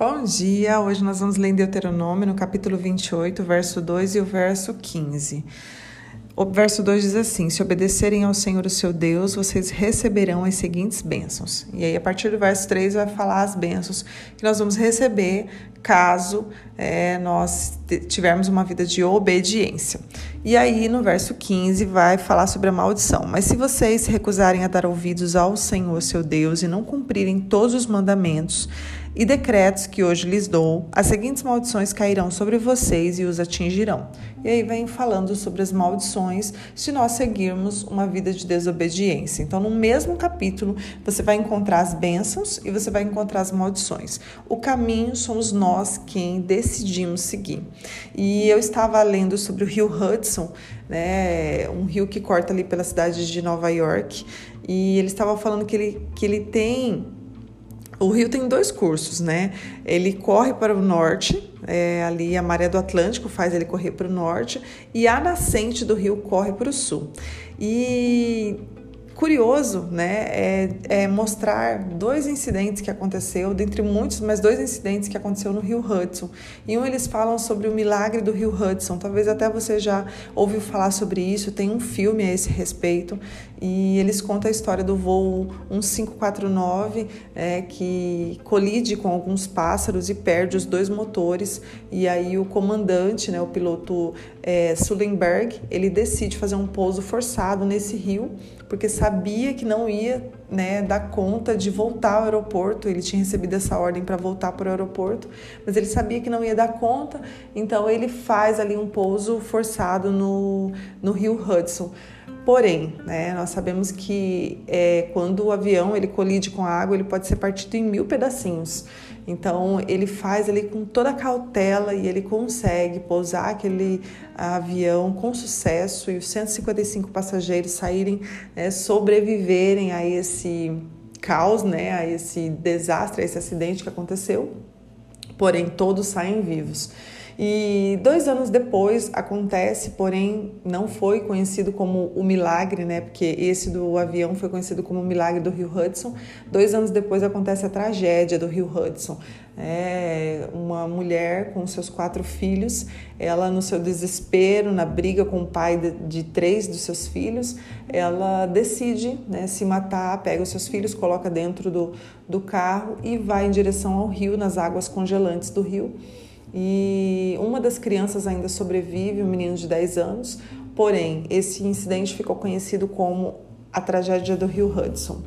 Bom dia! Hoje nós vamos ler em Deuteronômio, no capítulo 28, verso 2 e o verso 15. O verso 2 diz assim: Se obedecerem ao Senhor o seu Deus, vocês receberão as seguintes bênçãos. E aí, a partir do verso 3, vai falar as bênçãos que nós vamos receber caso é, nós tivermos uma vida de obediência. E aí, no verso 15, vai falar sobre a maldição. Mas se vocês se recusarem a dar ouvidos ao Senhor seu Deus e não cumprirem todos os mandamentos, e decretos que hoje lhes dou, as seguintes maldições cairão sobre vocês e os atingirão. E aí vem falando sobre as maldições se nós seguirmos uma vida de desobediência. Então, no mesmo capítulo, você vai encontrar as bênçãos e você vai encontrar as maldições. O caminho somos nós quem decidimos seguir. E eu estava lendo sobre o rio Hudson, né, um rio que corta ali pela cidade de Nova York, e ele estava falando que ele, que ele tem o rio tem dois cursos, né? Ele corre para o norte, é, ali a maré do Atlântico faz ele correr para o norte, e a nascente do rio corre para o sul. E curioso, né, é, é, mostrar dois incidentes que aconteceu, dentre muitos, mas dois incidentes que aconteceu no Rio Hudson. E um eles falam sobre o milagre do Rio Hudson. Talvez até você já ouviu falar sobre isso. Tem um filme a esse respeito e eles contam a história do voo 1549 é, que colide com alguns pássaros e perde os dois motores. E aí o comandante, né, o piloto é, Sullenberg, ele decide fazer um pouso forçado nesse rio porque sabia que não ia né, dar conta de voltar ao aeroporto. Ele tinha recebido essa ordem para voltar para o aeroporto, mas ele sabia que não ia dar conta, então ele faz ali um pouso forçado no, no rio Hudson. Porém, né, nós sabemos que é, quando o avião ele colide com a água, ele pode ser partido em mil pedacinhos. Então ele faz ali com toda a cautela e ele consegue pousar aquele avião com sucesso e os 155 passageiros saírem, né, sobreviverem a esse caos, né, a esse desastre, a esse acidente que aconteceu. Porém, todos saem vivos. E dois anos depois acontece, porém não foi conhecido como o milagre, né? Porque esse do avião foi conhecido como o milagre do Rio Hudson. Dois anos depois acontece a tragédia do Rio Hudson. É uma mulher com seus quatro filhos, ela no seu desespero, na briga com o pai de, de três dos seus filhos, ela decide né, se matar, pega os seus filhos, coloca dentro do, do carro e vai em direção ao rio, nas águas congelantes do rio e uma das crianças ainda sobrevive, um menino de 10 anos, porém, esse incidente ficou conhecido como a tragédia do Rio Hudson.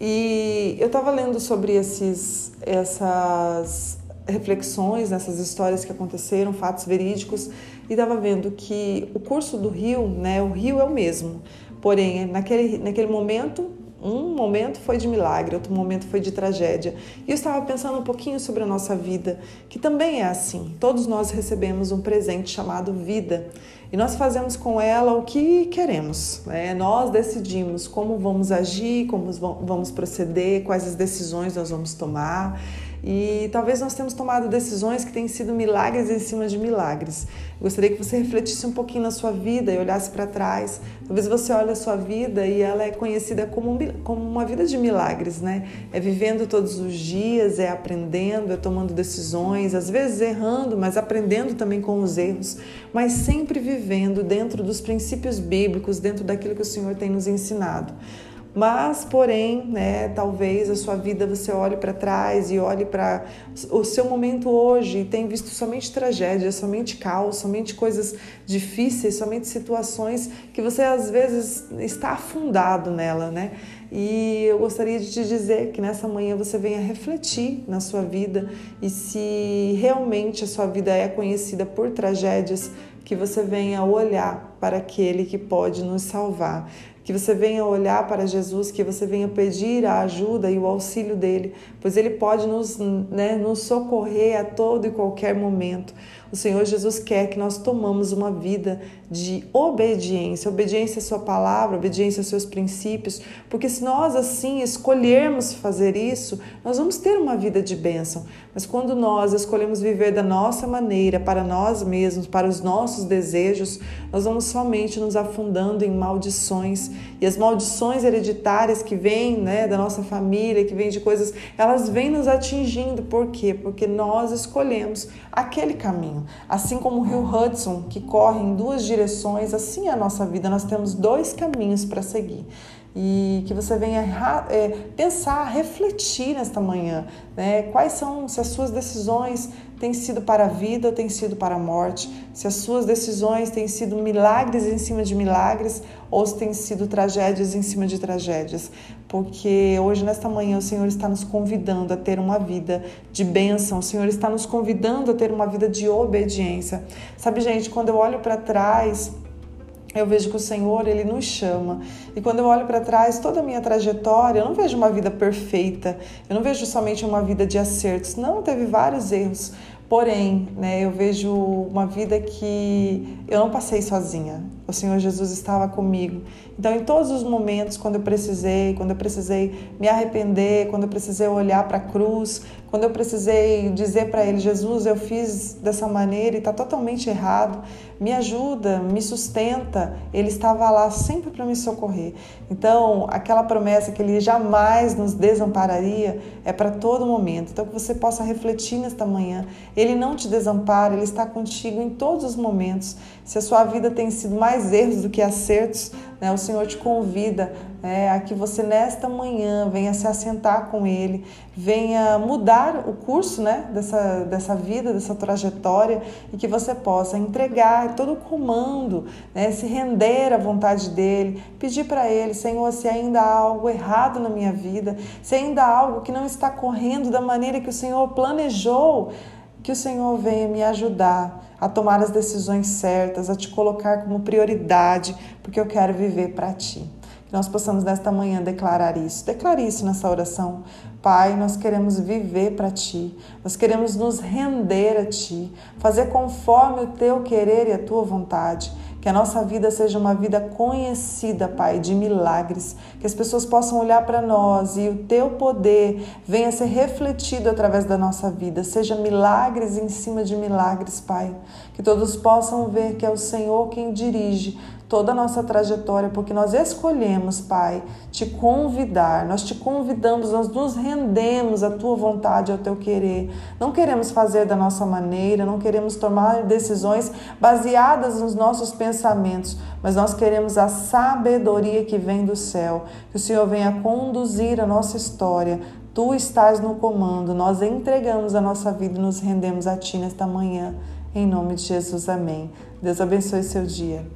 E eu estava lendo sobre esses, essas reflexões, essas histórias que aconteceram, fatos verídicos, e estava vendo que o curso do rio, né, o rio é o mesmo, porém, naquele, naquele momento um momento foi de milagre, outro momento foi de tragédia. E eu estava pensando um pouquinho sobre a nossa vida, que também é assim. Todos nós recebemos um presente chamado vida e nós fazemos com ela o que queremos. Né? Nós decidimos como vamos agir, como vamos proceder, quais as decisões nós vamos tomar. E talvez nós tenhamos tomado decisões que têm sido milagres em cima de milagres. gostaria que você refletisse um pouquinho na sua vida e olhasse para trás. Talvez você olhe a sua vida e ela é conhecida como, um, como uma vida de milagres, né? É vivendo todos os dias, é aprendendo, é tomando decisões, às vezes errando, mas aprendendo também com os erros, mas sempre vivendo dentro dos princípios bíblicos, dentro daquilo que o Senhor tem nos ensinado. Mas, porém, né, talvez a sua vida você olhe para trás e olhe para o seu momento hoje e tenha visto somente tragédia, somente caos, somente coisas difíceis, somente situações que você às vezes está afundado nela, né? E eu gostaria de te dizer que nessa manhã você venha refletir na sua vida e se realmente a sua vida é conhecida por tragédias, que você venha olhar para aquele que pode nos salvar, que você venha olhar para Jesus, que você venha pedir a ajuda e o auxílio dele, pois ele pode nos, né, nos socorrer a todo e qualquer momento. O Senhor Jesus quer que nós tomamos uma vida de obediência, obediência à sua palavra, obediência aos seus princípios, porque se nós assim escolhermos fazer isso, nós vamos ter uma vida de bênção. Mas quando nós escolhemos viver da nossa maneira, para nós mesmos, para os nossos desejos, nós vamos somente nos afundando em maldições. E as maldições hereditárias que vêm né, da nossa família, que vêm de coisas, elas vêm nos atingindo. Por quê? Porque nós escolhemos aquele caminho. Assim como o rio Hudson, que corre em duas direções, assim é a nossa vida. Nós temos dois caminhos para seguir e que você venha é, pensar, refletir nesta manhã, né? Quais são, se as suas decisões têm sido para a vida ou têm sido para a morte, se as suas decisões têm sido milagres em cima de milagres ou se têm sido tragédias em cima de tragédias, porque hoje, nesta manhã, o Senhor está nos convidando a ter uma vida de bênção, o Senhor está nos convidando a ter uma vida de obediência. Sabe, gente, quando eu olho para trás, eu vejo que o Senhor, Ele nos chama. E quando eu olho para trás, toda a minha trajetória, eu não vejo uma vida perfeita, eu não vejo somente uma vida de acertos. Não, teve vários erros. Porém, né, eu vejo uma vida que eu não passei sozinha. O Senhor Jesus estava comigo. Então, em todos os momentos, quando eu precisei, quando eu precisei me arrepender, quando eu precisei olhar para a cruz, quando eu precisei dizer para Ele, Jesus, eu fiz dessa maneira e está totalmente errado, me ajuda, me sustenta. Ele estava lá sempre para me socorrer. Então, aquela promessa que Ele jamais nos desampararia é para todo momento. Então, que você possa refletir nesta manhã. Ele não te desampara, Ele está contigo em todos os momentos. Se a sua vida tem sido mais erros do que acertos, né, o Senhor te convida é, a que você nesta manhã venha se assentar com Ele, venha mudar o curso né, dessa, dessa vida, dessa trajetória e que você possa entregar todo o comando, né, se render à vontade dEle, pedir para Ele, Senhor, se ainda há algo errado na minha vida, se ainda há algo que não está correndo da maneira que o Senhor planejou, que o Senhor venha me ajudar a tomar as decisões certas, a te colocar como prioridade, porque eu quero viver para ti. Que nós possamos nesta manhã declarar isso. Declare isso nessa oração. Pai, nós queremos viver para Ti, nós queremos nos render a Ti, fazer conforme o Teu querer e a Tua vontade. Que a nossa vida seja uma vida conhecida, Pai, de milagres. Que as pessoas possam olhar para nós e o Teu poder venha a ser refletido através da nossa vida. Seja milagres em cima de milagres, Pai. Que todos possam ver que é o Senhor quem dirige toda a nossa trajetória, porque nós escolhemos, Pai, te convidar, nós te convidamos, nós nos rendemos à tua vontade, ao teu querer. Não queremos fazer da nossa maneira, não queremos tomar decisões baseadas nos nossos pensamentos, mas nós queremos a sabedoria que vem do céu, que o Senhor venha conduzir a nossa história. Tu estás no comando, nós entregamos a nossa vida e nos rendemos a Ti nesta manhã. Em nome de Jesus, amém. Deus abençoe seu dia.